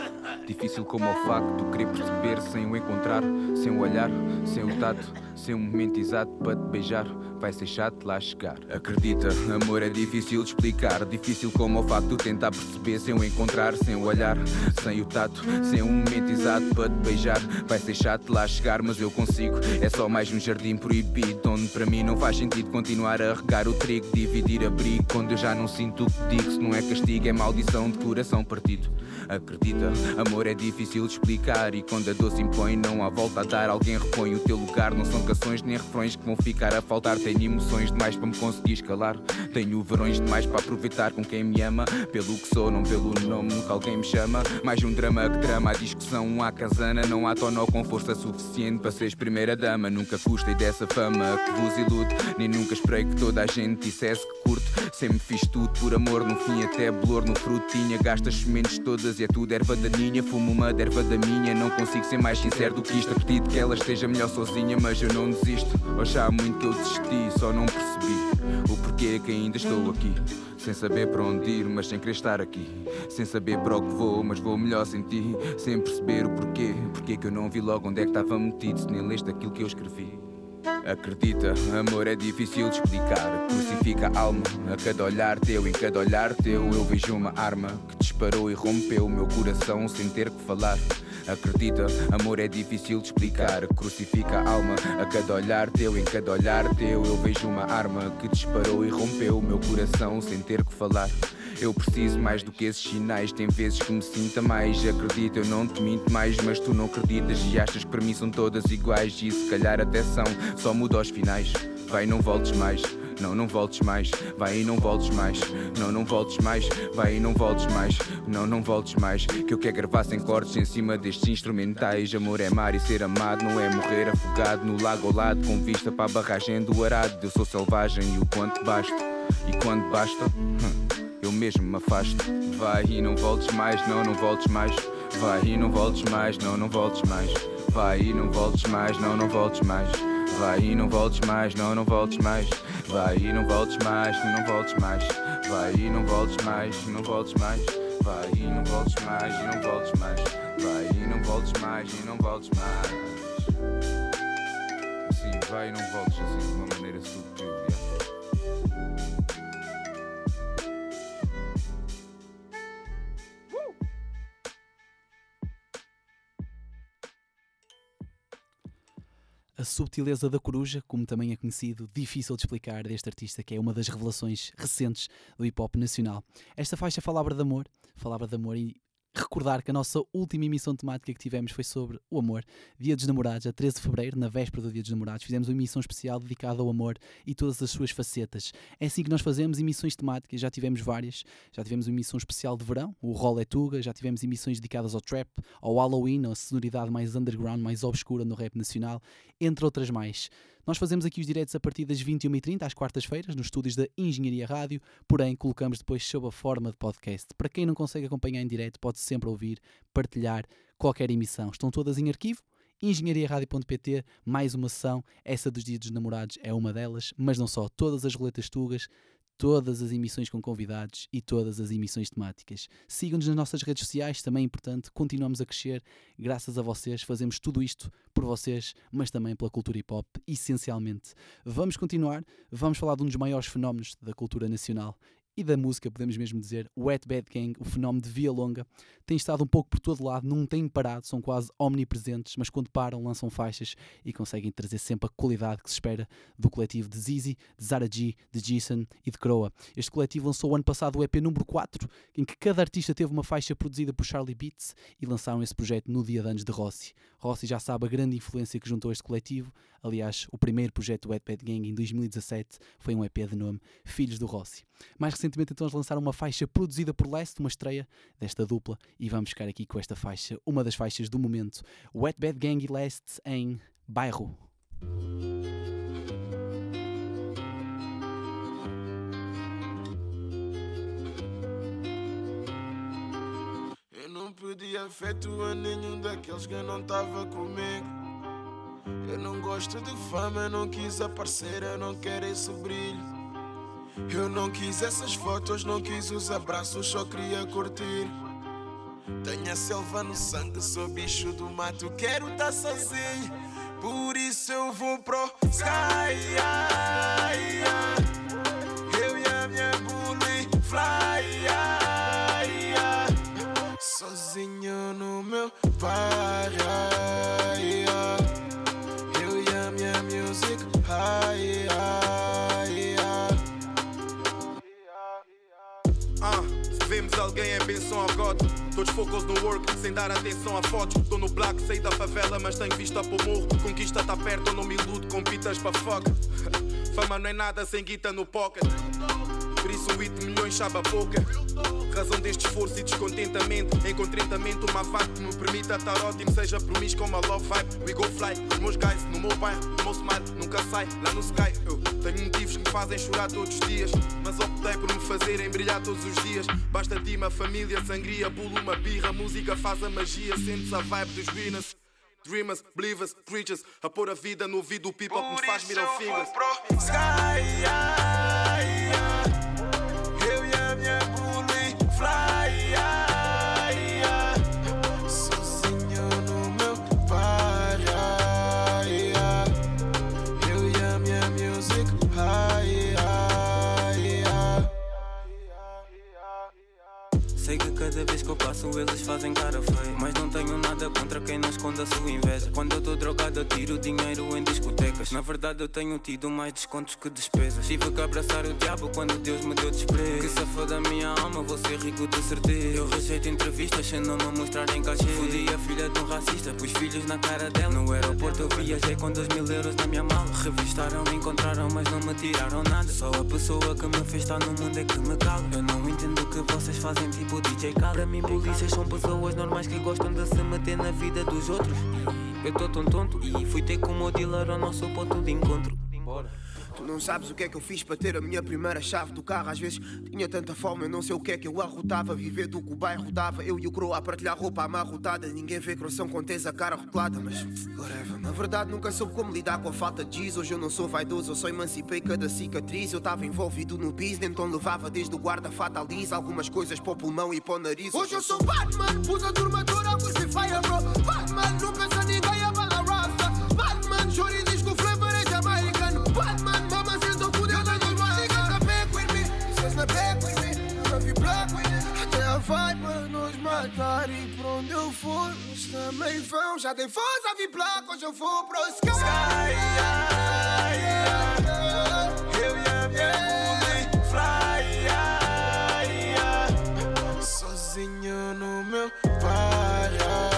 Difícil como o facto de querer perceber sem o encontrar, sem o olhar, sem o tato, sem o momento exato para te beijar. Vai ser chato lá chegar. Acredita, amor é difícil de explicar. Difícil como o facto de tentar perceber sem o encontrar, sem o olhar, sem o tato, sem o momento exato para te beijar. Vai ser chato lá chegar, mas eu consigo. É só mais um jardim proibido, onde para mim não faz sentido continuar a regar o trigo, dividir abrigo. Quando eu já não sinto o que digo, se não é castigo, é maldição de coração partido. Acredita, amor é difícil de explicar. E quando a dor se impõe não há volta a dar. Alguém repõe o teu lugar, não são canções nem refrões Que vão ficar a faltar. Tenho emoções demais para me conseguir escalar. Tenho verões demais para aproveitar com quem me ama. Pelo que sou, não pelo nome que alguém me chama. Mais um drama que drama, a discussão. Há casana Não há tono com força suficiente para seres primeira dama. Nunca gostei dessa fama que vos ilude. Nem nunca esperei que toda a gente dissesse que curto. Sempre fiz tudo por amor, no fim até blor No fruto. Tinha, gasto as sementes todas e é tudo erva daninha. Fumo uma erva da minha, não consigo ser mais sincero do que isto. Acredito que ela esteja melhor sozinha, mas eu não desisto. Hoje há muito que eu desisti, só não percebi o porquê que ainda estou aqui. Sem saber para onde ir, mas sem querer estar aqui. Sem saber para o que vou, mas vou melhor sem ti. Sem perceber o porquê, porquê que eu não vi logo onde é que estava metido. Se nem leste aquilo que eu escrevi. Acredita, amor é difícil de explicar. Crucifica a alma a cada olhar teu, em cada olhar teu. Eu vejo uma arma que disparou e rompeu o meu coração sem ter que falar. Acredita, amor é difícil de explicar. Crucifica a alma a cada olhar teu, em cada olhar teu. Eu vejo uma arma que disparou e rompeu o meu coração sem ter que falar. Eu preciso mais do que esses sinais. Tem vezes que me sinta mais. Acredito, eu não te minto mais, mas tu não acreditas e achas que para mim são todas iguais. E se calhar até são, só muda aos finais. Vai, não voltes mais. Não, não voltes mais, vai e não voltes mais. Não, não voltes mais, vai e não voltes mais. Não, não voltes mais. Que eu quero gravar sem cortes em cima destes instrumentais. Amor é mar e ser amado, não é morrer afogado no lago ao lado, com vista para a barragem do arado. Eu sou selvagem e o quanto basta. E quando basta, hum, eu mesmo me afasto. Vai e não voltes mais, não, não voltes mais. Vai e não voltes mais, não, não voltes mais. Vai e não voltes mais, não, não voltes mais. Vai e não voltes mais, não, não voltes mais. Vai e não voltes mais, não voltes mais. Vai e não voltes mais, não voltes mais. Vai e não voltes mais, e não voltes mais. Vai e não voltes mais, e não voltes mais. Assim, vai e não voltes assim A subtileza da coruja, como também é conhecido, difícil de explicar deste artista, que é uma das revelações recentes do hip hop nacional. Esta faixa falava de amor, falava de amor e recordar que a nossa última emissão temática que tivemos foi sobre o amor. Dia dos Namorados, a 13 de Fevereiro, na véspera do Dia dos Namorados, fizemos uma emissão especial dedicada ao amor e todas as suas facetas. É assim que nós fazemos emissões temáticas, já tivemos várias, já tivemos uma emissão especial de verão, o Roll Tuga, já tivemos emissões dedicadas ao trap, ao Halloween, a sonoridade mais underground, mais obscura no rap nacional, entre outras mais. Nós fazemos aqui os diretos a partir das 21h30, às quartas-feiras, nos estúdios da Engenharia Rádio, porém colocamos depois sob a forma de podcast. Para quem não consegue acompanhar em direto, pode sempre ouvir, partilhar qualquer emissão. Estão todas em arquivo. engenhariaradio.pt, mais uma sessão, essa dos Dias dos Namorados é uma delas, mas não só, todas as roletas tugas, todas as emissões com convidados e todas as emissões temáticas. Sigam-nos nas nossas redes sociais, também é importante, continuamos a crescer, graças a vocês, fazemos tudo isto por vocês, mas também pela cultura hip hop, essencialmente. Vamos continuar, vamos falar de um dos maiores fenómenos da cultura nacional e da música, podemos mesmo dizer, Wet Bad Gang, o fenómeno de Via Longa, tem estado um pouco por todo lado, não têm parado, são quase omnipresentes, mas quando param lançam faixas e conseguem trazer sempre a qualidade que se espera do coletivo de Zizi, de Zara G, de Jason e de Croa. Este coletivo lançou o ano passado o EP número 4, em que cada artista teve uma faixa produzida por Charlie Beats e lançaram esse projeto no dia de anos de Rossi. Rossi já sabe a grande influência que juntou este coletivo, aliás, o primeiro projeto do Wet Bad Gang em 2017 foi um EP de nome Filhos do Rossi. Mais recentemente então eles lançaram uma faixa produzida por Leste, uma estreia desta dupla, e vamos ficar aqui com esta faixa, uma das faixas do momento, Wet Bad Gang e Leste em Bairro. Eu não pedi afeto a nenhum daqueles que não tava comigo. Eu não gosto de fama, eu não quis aparecer, eu não quero esse brilho. Eu não quis essas fotos, não quis os abraços, só queria curtir. Tenho a selva no sangue, sou bicho do mato, quero tá sozinho. Por isso eu vou pro sky. Eu e a minha bully fly. Sozinho no meu pai. É benção ao God. Todos focos no work, sem dar atenção a fotos. Tô no black, saí da favela, mas tenho vista para o morro. Conquista tá perto, eu não me iludo com pitas para fuck. <laughs> Fama não é nada sem guita no pocket. Por isso um 8 milhões chaba pouca. Razão deste esforço e descontentamento. Em contentamento, uma vibe que me permita estar ótimo. Seja promíscua, uma love vibe. We go fly, os meus guys no meu bairro. O meu smile nunca sai lá no sky. Eu tenho motivos que me fazem chorar todos os dias. Mas optei por me fazerem brilhar todos os dias. Basta ti, uma família, sangria, bulo, uma birra. Música faz a magia, sentes a vibe dos winners. Dreamers, believers, preachers. A pôr a vida no ouvido do people que me faz mirar fingers. Sky, eu passo eles fazem nada contra quem não esconda a sua inveja. Quando eu tô drogado eu tiro dinheiro em discotecas. Na verdade eu tenho tido mais descontos que despesas. Tive que abraçar o diabo quando Deus me deu desprezo. Que se for da minha alma vou ser rico de certeza. Eu rejeito entrevistas sem não me mostrar em cachê. Fudi a filha de um racista, pus filhos na cara dela. No aeroporto eu viajei com dois mil euros na minha mala Revistaram, me encontraram mas não me tiraram nada. Só a pessoa que me fez estar no mundo é que me cala Eu não entendo o que vocês fazem tipo DJ Khaled. Para mim polícias são pessoas normais que gostam de se meter na vida dos outros. Eu tô tão tonto e fui ter com o dealer ao nosso ponto de encontro Tu não sabes o que é que eu fiz para ter a minha primeira chave do carro. Às vezes tinha tanta fome, eu não sei o que é que eu arrotava. Viver do que o bairro dava. Eu e o croa a partilhar roupa amarrotada. Ninguém vê coração com tens a cara rotulada, mas whatever. Na verdade, nunca soube como lidar com a falta de giz. Hoje eu não sou vaidoso, eu só emancipei cada cicatriz. Eu estava envolvido no business, então levava desde o guarda fatalisa algumas coisas para o pulmão e para o nariz. Hoje eu sou Batman, pus a turma toda a fire, bro. Batman, não pensa ninguém a bala rasta. Batman, chora a vibe para nos matar e por onde eu for, eles também vão. Já tem força, vi black, hoje eu vou pro sky. Eu e a minha bully fly. Sozinho no meu pai.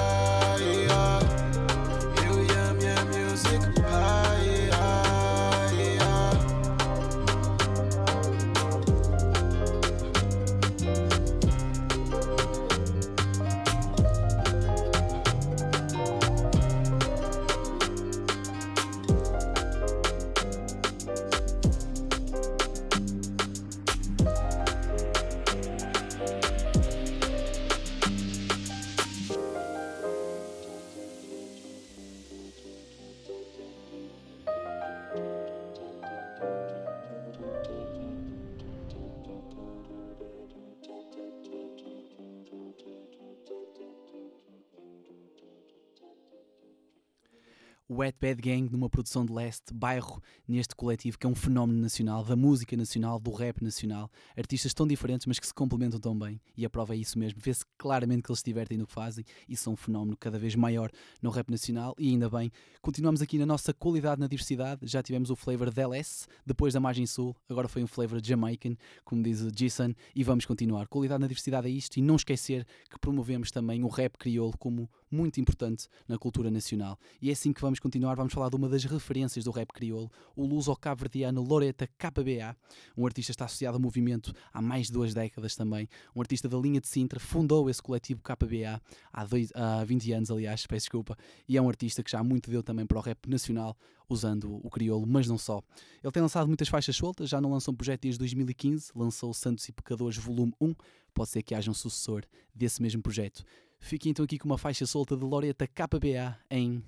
Wet Bad Gang numa produção de leste, bairro, neste coletivo que é um fenómeno nacional, da música nacional, do rap nacional. Artistas tão diferentes, mas que se complementam tão bem. E a prova é isso mesmo. Vê-se claramente que eles se divertem no que fazem e são um fenómeno cada vez maior no rap nacional. E ainda bem, continuamos aqui na nossa qualidade na diversidade. Já tivemos o flavor da LS, depois da Margem Sul, agora foi um flavor Jamaican, como diz o Jason, e vamos continuar. Qualidade na diversidade é isto e não esquecer que promovemos também o rap crioulo como muito importante na cultura nacional. E é assim que vamos continuar, vamos falar de uma das referências do rap crioulo, o luso-cabo-verdiano Loreta KBA, um artista está associado ao movimento há mais de duas décadas também, um artista da linha de Sintra, fundou esse coletivo KBA há, dois, há 20 anos, aliás, peço desculpa, e é um artista que já muito deu também para o rap nacional, usando o crioulo, mas não só. Ele tem lançado muitas faixas soltas, já não lançou um projeto desde 2015, lançou Santos e Pecadores Volume 1, pode ser que haja um sucessor desse mesmo projeto. Fique então aqui com uma faixa solta de Loreta KBA em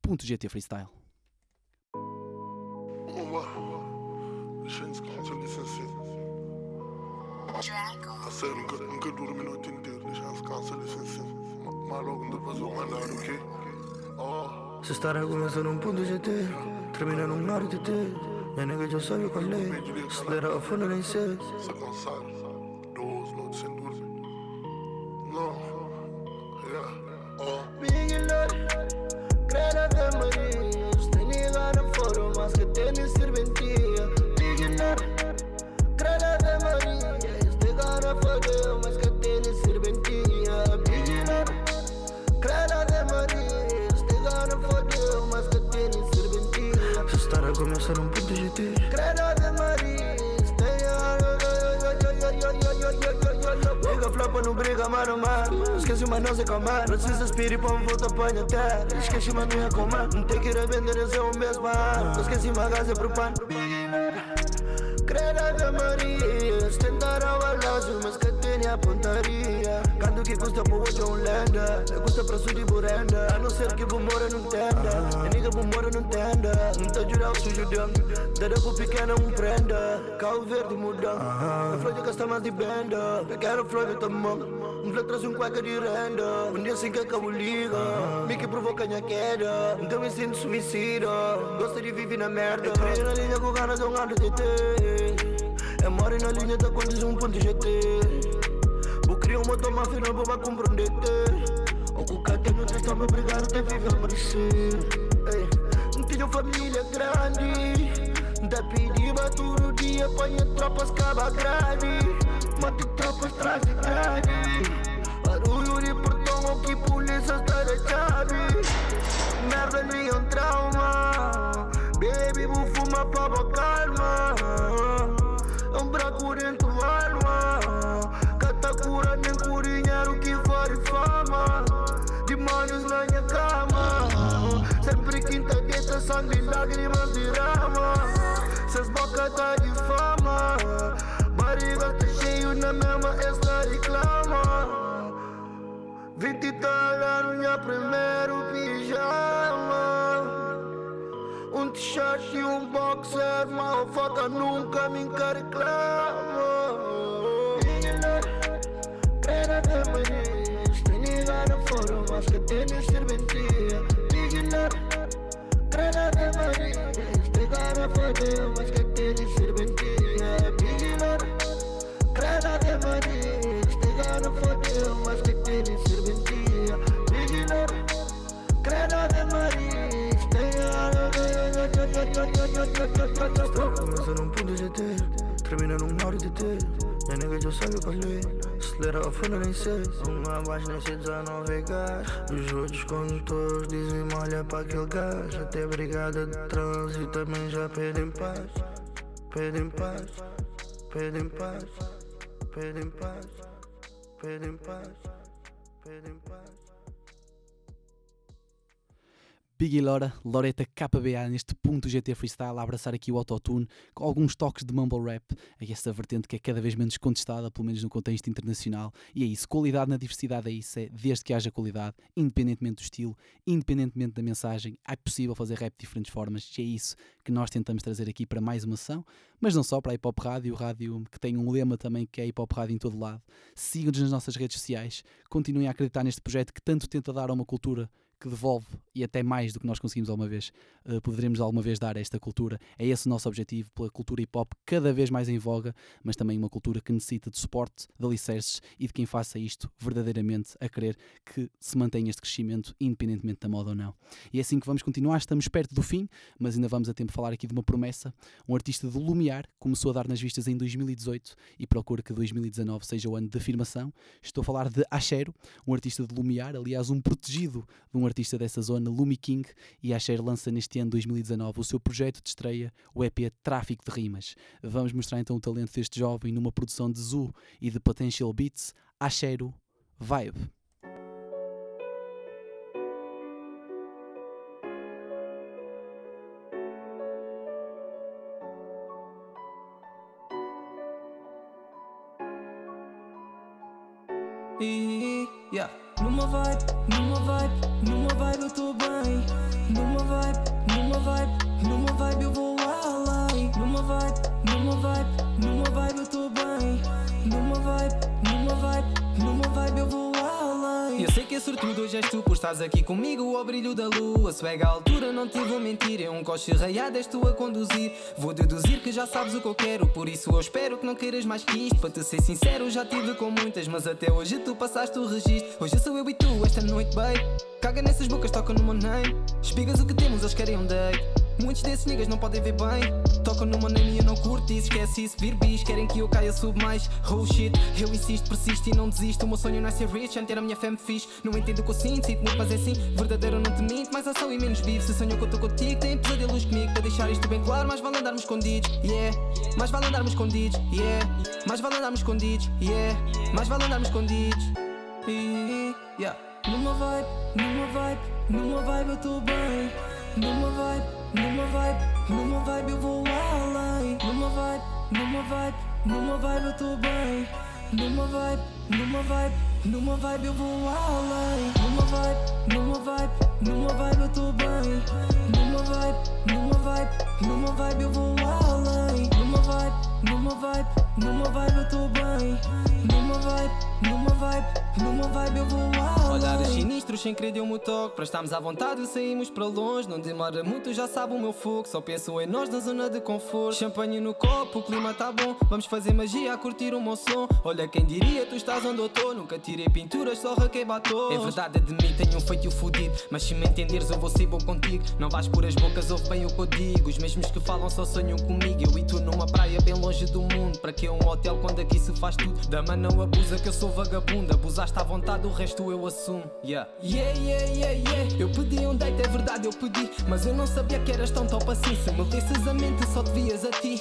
Ponto GT Freestyle. Je viens de continuer ça, c'est. A sério, nunca, nunca durmo a noite inteira. Deixa descansar, licença. Mas logo depois vou mandar, ok? Oh. Se estar a começar num ponto GT, termina num ar TT. Minha nega já sabe qual é. Acelera a nem sei. Não se para me voltar para a terra. Esquece mas não comer Não tem que ir vender esse é o mesmo ano Esquece mas gás é pro pano Creda de Maria. Tentar a balanço mas que tem a pontaria. Quando que custa para hoje é um lenda. Custa para sul de burenda A não ser que vou morar num tenda. É nigga vou morar num tenda. Não tá jurar o sujo dando Dada pro pequeno um prenda. Carro verde mudando. A flor de gasta mais de benda. Pequeno flor de tamão Flor traz um cueca de renda Um dia assim que acabo liga. Me que provoca minha queda Então me sinto suicida. Gosto de viver na merda. Eu na linha com ganas ano de ter É moro na linha um ponto GT Vou criar uma toma final para compreender O que cá tem não está me obrigado a viver a merecer. Não tenho família grande. Da pedir todo dia Põe tropas caba grande. Mate tropas traz de grande. Barulho de que está de chave Merda nem um trauma. Baby vou fumar boa calma um bracurento alma. Catacura nem curinheiro que faz fama. Demônios na minha cama. Sempre quinta dieta, sangue lágrimas derrama Seus boca tá de fama. Barriga tá cheio na mesma, esta reclama 20 tá no minha primeiro pijama. Um t-shirt e um boxer Mal foda nunca me reclama. Era de Maris Tem ligado fora mas que tem serventia. Beginner Era de Maris Tem cara fodeu mas que tem serventia. Beginner Era de Maris Começa num ponto GT Termina num hora de T minha nega já sabe qual é Acelera a fone nem sei Uma voz nem sei 19 gás Os outros condutores dizem olha para aquele gás Até brigada de trânsito também já pedem paz. Pedem paz Pedem paz Pedem paz Pedem paz Pedem paz Biggie Lora, Loreta KBA neste ponto GT Freestyle a abraçar aqui o autotune com alguns toques de mumble rap, é essa vertente que é cada vez menos contestada, pelo menos no contexto internacional, e é isso, qualidade na diversidade é isso, é desde que haja qualidade, independentemente do estilo, independentemente da mensagem, é possível fazer rap de diferentes formas, e é isso que nós tentamos trazer aqui para mais uma ação, mas não só para a Hip Hop Rádio, rádio que tem um lema também que é Hip Hop Rádio em todo lado. Sigam-nos nas nossas redes sociais, continuem a acreditar neste projeto que tanto tenta dar a uma cultura que devolve e até mais do que nós conseguimos alguma vez, uh, poderemos alguma vez dar a esta cultura. É esse o nosso objetivo, pela cultura hip hop cada vez mais em voga, mas também uma cultura que necessita de suporte, de alicerces e de quem faça isto verdadeiramente a querer que se mantenha este crescimento, independentemente da moda ou não. E é assim que vamos continuar, estamos perto do fim, mas ainda vamos a tempo de falar aqui de uma promessa. Um artista do Lumiar começou a dar nas vistas em 2018 e procura que 2019 seja o ano de afirmação. Estou a falar de Ashero, um artista de Lumiar, aliás, um protegido de um artista dessa zona, Lumi King, e a Cher lança neste ano 2019 o seu projeto de estreia, o EP Tráfico de Rimas. Vamos mostrar então o talento deste jovem numa produção de Zoo e de Potential Beats, Ashero Vibe. Yeah. Numa vibe, és tu por estás aqui comigo ao brilho da lua. Swag à altura, não te vou mentir. É um coche raiado, és tu a conduzir. Vou deduzir que já sabes o que eu quero. Por isso eu espero que não queiras mais que isto. Para te ser sincero, já tive com muitas, mas até hoje tu passaste o registro. Hoje sou eu e tu, esta noite, babe. Caga nessas bocas, toca no meu name. Espigas o que temos, eles querem um date. Muitos desses niggas não podem ver bem. Tocam meu name e eu não curto isso. Esquece isso, vir bis. Querem que eu caia, sub mais. Oh shit, eu insisto, persisto e não desisto. O meu sonho não é ser rich, é ter a minha fam fixe. Não entendo o que eu sinto, sinto muito, mas é assim. Verdadeiro, não te minto, mais ação e menos vivo. Se sonho que eu tô contigo, tem pesadelos comigo. Para deixar isto bem claro, mais vale andarmos escondidos, yeah. Mais vale andarmos escondidos, yeah. Mais vale andarmos escondidos, yeah. Mais vale andarmos escondidos, yeah. Numa vibe, numa vibe, numa vibe eu tô bem. Numa vibe, numa vibe, numa vibe eu vou além. Numa vibe, numa vibe, numa vibe eu tô bem. Numa vibe, numa vibe, numa vibe eu vou além. Numa vibe, numa vibe, numa vibe eu tô bem. Numa vibe, numa vibe, numa vibe eu vou além. Numa vibe, numa vibe, numa vibe eu tô bem. Numa vibe, numa vibe, numa vibe eu vou além. Olhares sinistros sem querer deu-me o toque. Para estarmos à vontade saímos para longe. Não demora muito, já sabe o meu fogo. Só penso em nós na zona de conforto. Champanhe no copo, o clima tá bom. Vamos fazer magia a curtir o meu som. Olha quem diria, tu estás onde eu tô. Nunca tirei pinturas, só raquei batom. É verdade, é de mim tenho um feito fudido. Mas se me entenderes, eu vou ser bom contigo. Não vais por as bocas, ouve bem o que eu digo. Os mesmos que falam só sonham comigo. Eu e tu numa praia bem longe do mundo. Para que um hotel quando aqui se faz tudo? Dama não abusa que eu sou vagabundo. Abusaste à vontade, o resto eu assumo. Yeah. Yeah, yeah, yeah, yeah. Eu pedi um date, é verdade, eu pedi. Mas eu não sabia que eras tão top assim. Se me desses a mente, só te vias a ti.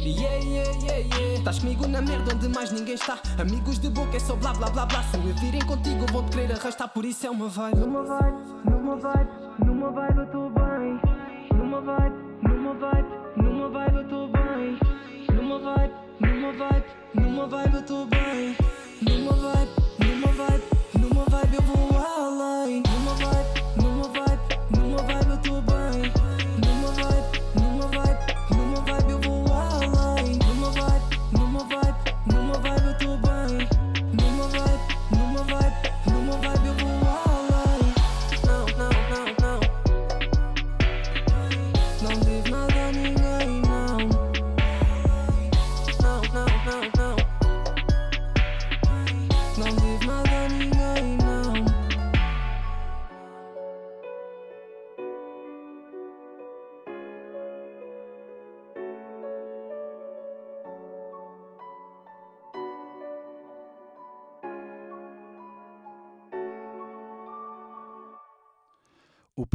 Yeah, yeah, yeah, yeah. Estás comigo na merda onde mais ninguém está. Amigos de boca é só blá blá blá blá. Se me virem contigo, vão te querer arrastar. Por isso é uma vibe. Numa vibe, numa vibe, numa vibe eu tô bem. Numa vibe, numa vibe, numa vibe eu tô bem. Vibe, numa vibe, numa vibe eu tô bem. Numa vibe,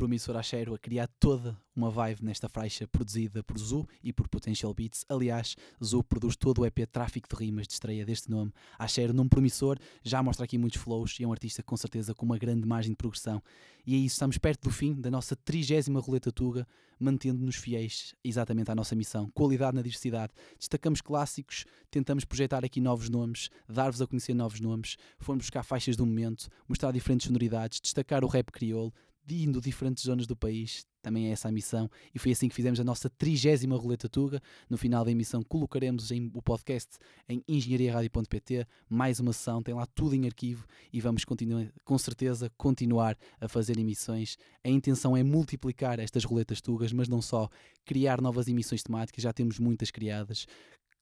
promissor Achero a criar toda uma vibe nesta faixa produzida por Zu e por Potential Beats. Aliás, Zu produz todo o EP Tráfico de Rimas de estreia deste nome. Achero, nome promissor, já mostra aqui muitos flows e é um artista com certeza com uma grande margem de progressão. E é isso, estamos perto do fim da nossa trigésima roleta Tuga, mantendo-nos fiéis exatamente à nossa missão. Qualidade na diversidade. Destacamos clássicos, tentamos projetar aqui novos nomes, dar-vos a conhecer novos nomes, fomos buscar faixas do momento, mostrar diferentes sonoridades, destacar o rap crioulo, indo diferentes zonas do país, também é essa a missão, e foi assim que fizemos a nossa trigésima roleta Tuga. No final da emissão colocaremos em, o podcast em engenhariaradio.pt, mais uma sessão, tem lá tudo em arquivo e vamos continuar, com certeza continuar a fazer emissões. A intenção é multiplicar estas roletas Tugas, mas não só, criar novas emissões temáticas, já temos muitas criadas,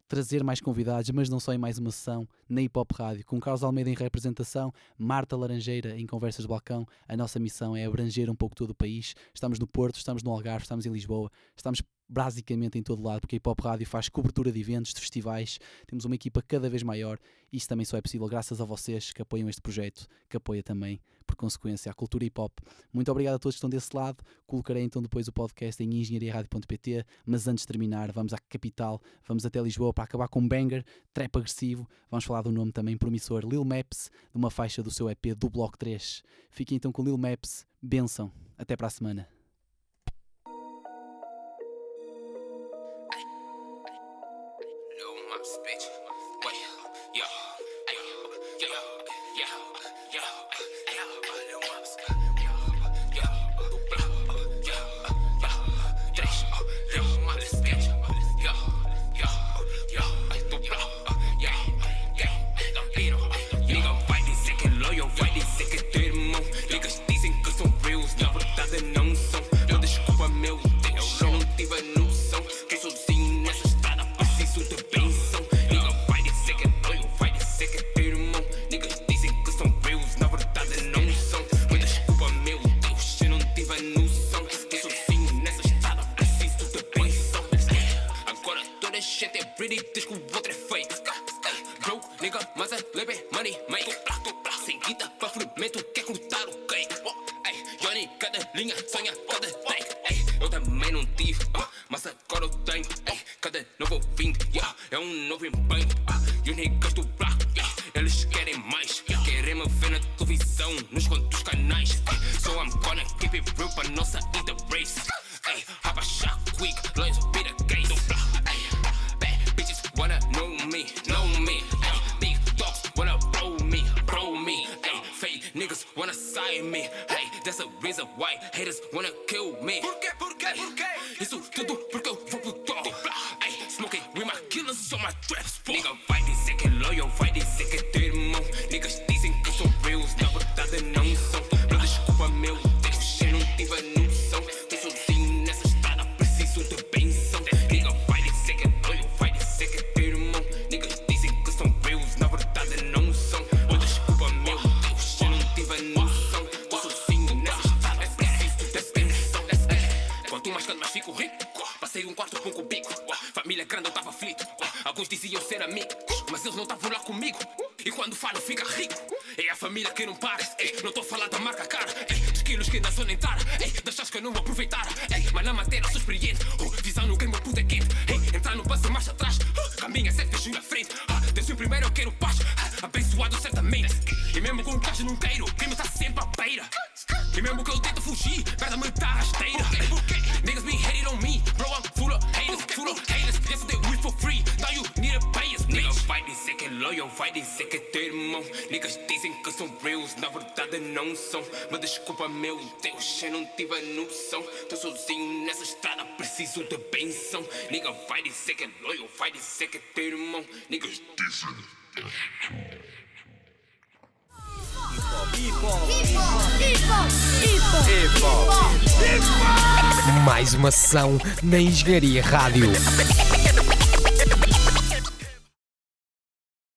trazer mais convidados, mas não só em mais uma sessão na Hip Hop Rádio, com Carlos Almeida em representação, Marta Laranjeira em Conversas de Balcão. A nossa missão é abranger um pouco todo o país. Estamos no Porto, estamos no Algarve, estamos em Lisboa, estamos basicamente em todo lado, porque a Hip Hop Rádio faz cobertura de eventos, de festivais, temos uma equipa cada vez maior e isso também só é possível graças a vocês que apoiam este projeto, que apoia também, por consequência, a cultura hip hop. Muito obrigado a todos que estão desse lado. Colocarei então depois o podcast em engenhariaradio.pt, mas antes de terminar, vamos à capital, vamos até Lisboa para acabar com um banger, trap agressivo. Vamos falar do nome também promissor, Lil Maps, de uma faixa do seu EP do Bloco 3. Fiquem então com Lil Maps, benção. Até para a semana. me, know me. Ay, big dogs wanna blow me, blow me. Ay, fake niggas wanna sign me. Hey, that's the reason why haters wanna kill me. Por qué, por qué, por qué? Isso É noção. Tô sozinho nessa estrada, preciso de benção. Nigga vai dizer que é loyal, vai dizer que é teu irmão. Niggas dizem. É Mais uma sessão na Engenharia Rádio.